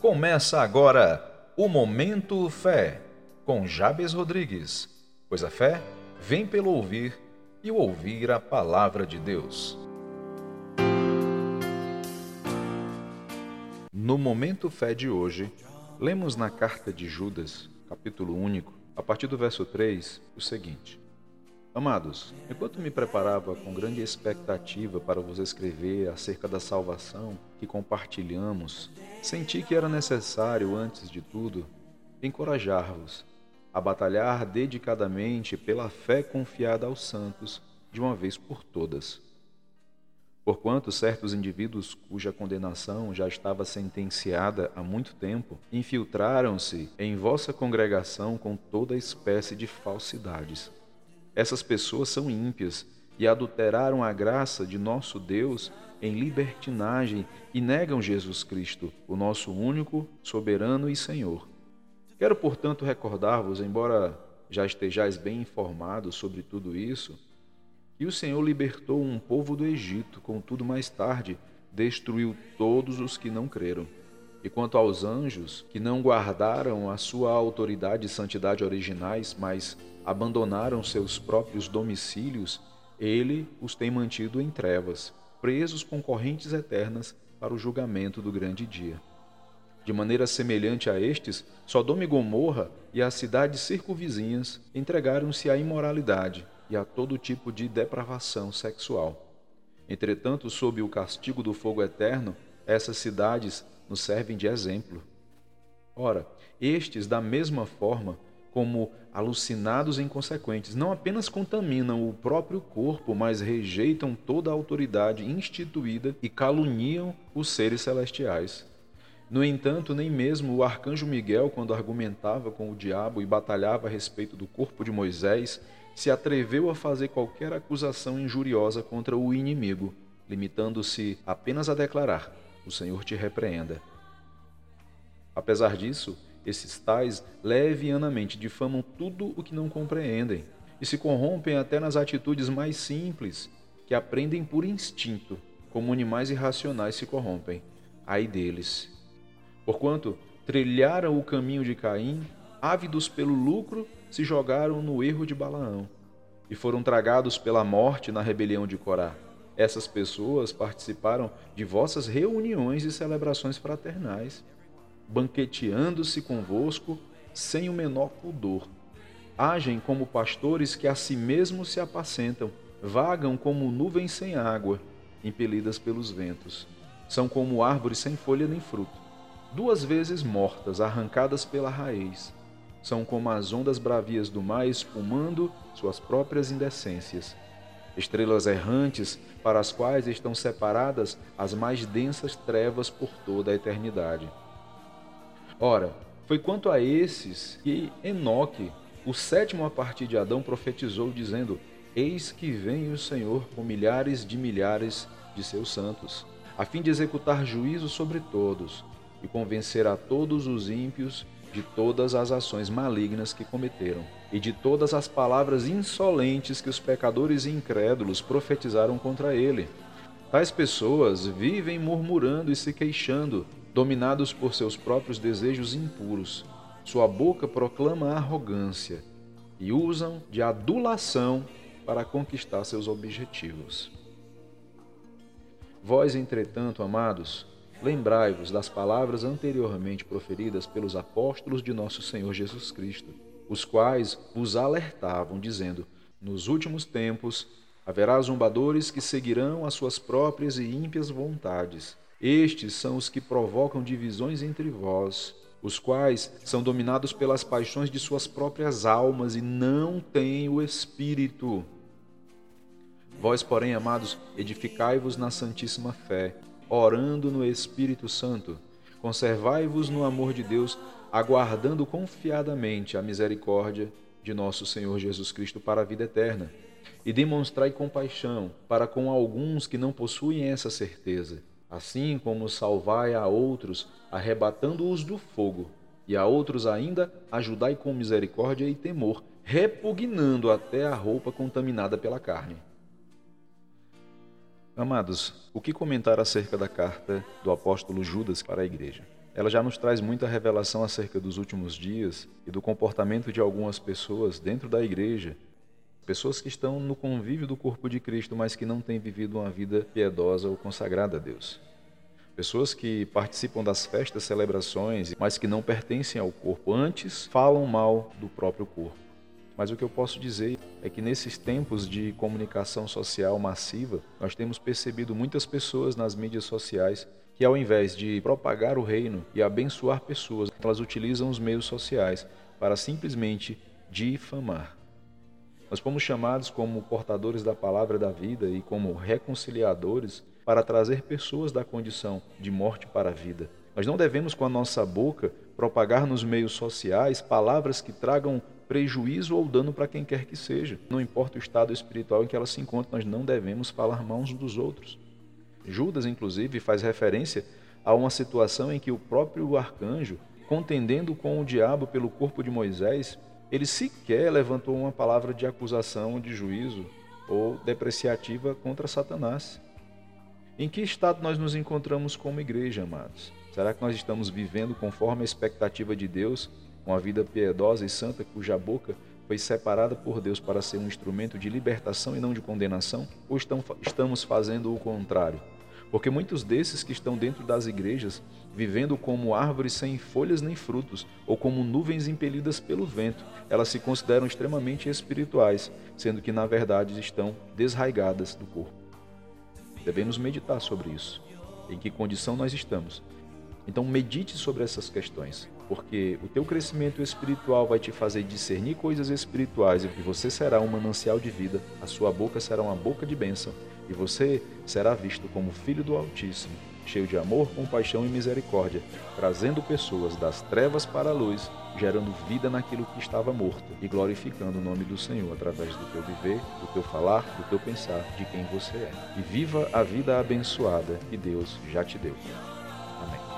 Começa agora o Momento Fé, com Jabes Rodrigues, pois a fé vem pelo ouvir e o ouvir a palavra de Deus. No Momento Fé de hoje, lemos na carta de Judas, capítulo único, a partir do verso 3, o seguinte: Amados, enquanto me preparava com grande expectativa para vos escrever acerca da salvação que compartilhamos, senti que era necessário, antes de tudo, encorajar-vos a batalhar dedicadamente pela fé confiada aos santos de uma vez por todas. Porquanto certos indivíduos cuja condenação já estava sentenciada há muito tempo infiltraram-se em vossa congregação com toda espécie de falsidades essas pessoas são ímpias e adulteraram a graça de nosso Deus em libertinagem e negam Jesus Cristo, o nosso único, soberano e Senhor. Quero, portanto, recordar-vos, embora já estejais bem informados sobre tudo isso, que o Senhor libertou um povo do Egito, contudo, mais tarde destruiu todos os que não creram. E quanto aos anjos, que não guardaram a sua autoridade e santidade originais, mas abandonaram seus próprios domicílios, ele os tem mantido em trevas, presos com correntes eternas para o julgamento do grande dia. De maneira semelhante a estes, Sodoma e Gomorra e as cidades circunvizinhas entregaram-se à imoralidade e a todo tipo de depravação sexual. Entretanto, sob o castigo do fogo eterno, essas cidades nos servem de exemplo. Ora, estes, da mesma forma, como alucinados inconsequentes, não apenas contaminam o próprio corpo, mas rejeitam toda a autoridade instituída e caluniam os seres celestiais. No entanto, nem mesmo o arcanjo Miguel, quando argumentava com o diabo e batalhava a respeito do corpo de Moisés, se atreveu a fazer qualquer acusação injuriosa contra o inimigo, limitando-se apenas a declarar: O Senhor te repreenda. Apesar disso, esses tais levianamente difamam tudo o que não compreendem e se corrompem até nas atitudes mais simples, que aprendem por instinto, como animais irracionais se corrompem. Ai deles! Porquanto trilharam o caminho de Caim, ávidos pelo lucro, se jogaram no erro de Balaão e foram tragados pela morte na rebelião de Corá. Essas pessoas participaram de vossas reuniões e celebrações fraternais banqueteando-se convosco sem o menor pudor. Agem como pastores que a si mesmos se apacentam, vagam como nuvens sem água, impelidas pelos ventos. São como árvores sem folha nem fruto, duas vezes mortas, arrancadas pela raiz. São como as ondas bravias do mar espumando suas próprias indecências. Estrelas errantes para as quais estão separadas as mais densas trevas por toda a eternidade. Ora, foi quanto a esses que Enoque, o sétimo a partir de Adão, profetizou, dizendo: Eis que vem o Senhor com milhares de milhares de seus santos, a fim de executar juízo sobre todos e convencer a todos os ímpios de todas as ações malignas que cometeram e de todas as palavras insolentes que os pecadores e incrédulos profetizaram contra ele. Tais pessoas vivem murmurando e se queixando dominados por seus próprios desejos impuros. Sua boca proclama arrogância e usam de adulação para conquistar seus objetivos. Vós, entretanto, amados, lembrai-vos das palavras anteriormente proferidas pelos apóstolos de nosso Senhor Jesus Cristo, os quais vos alertavam, dizendo: Nos últimos tempos haverá zombadores que seguirão as suas próprias e ímpias vontades estes são os que provocam divisões entre vós, os quais são dominados pelas paixões de suas próprias almas e não têm o Espírito. Vós, porém, amados, edificai-vos na santíssima fé, orando no Espírito Santo. Conservai-vos no amor de Deus, aguardando confiadamente a misericórdia de nosso Senhor Jesus Cristo para a vida eterna. E demonstrai compaixão para com alguns que não possuem essa certeza assim como salvai a outros, arrebatando-os do fogo, e a outros ainda ajudai com misericórdia e temor, repugnando até a roupa contaminada pela carne. Amados, o que comentar acerca da carta do apóstolo Judas para a igreja? ela já nos traz muita revelação acerca dos últimos dias e do comportamento de algumas pessoas dentro da igreja, pessoas que estão no convívio do corpo de Cristo, mas que não têm vivido uma vida piedosa ou consagrada a Deus. Pessoas que participam das festas, celebrações, mas que não pertencem ao corpo, antes falam mal do próprio corpo. Mas o que eu posso dizer é que nesses tempos de comunicação social massiva, nós temos percebido muitas pessoas nas mídias sociais que ao invés de propagar o reino e abençoar pessoas, elas utilizam os meios sociais para simplesmente difamar. Nós fomos chamados como portadores da palavra da vida e como reconciliadores para trazer pessoas da condição de morte para a vida. Nós não devemos, com a nossa boca, propagar nos meios sociais palavras que tragam prejuízo ou dano para quem quer que seja. Não importa o estado espiritual em que ela se encontra, nós não devemos falar mal uns dos outros. Judas, inclusive, faz referência a uma situação em que o próprio arcanjo, contendendo com o diabo pelo corpo de Moisés, ele sequer levantou uma palavra de acusação, de juízo ou depreciativa contra Satanás. Em que estado nós nos encontramos como igreja, amados? Será que nós estamos vivendo conforme a expectativa de Deus, uma vida piedosa e santa, cuja boca foi separada por Deus para ser um instrumento de libertação e não de condenação? Ou estamos fazendo o contrário? Porque muitos desses que estão dentro das igrejas, vivendo como árvores sem folhas nem frutos, ou como nuvens impelidas pelo vento, elas se consideram extremamente espirituais, sendo que na verdade estão desraigadas do corpo. Devemos meditar sobre isso. Em que condição nós estamos? Então medite sobre essas questões, porque o teu crescimento espiritual vai te fazer discernir coisas espirituais e você será um manancial de vida, a sua boca será uma boca de bênção e você será visto como filho do Altíssimo, cheio de amor, compaixão e misericórdia, trazendo pessoas das trevas para a luz, gerando vida naquilo que estava morto e glorificando o nome do Senhor através do teu viver, do teu falar, do teu pensar, de quem você é. E viva a vida abençoada que Deus já te deu. Amém.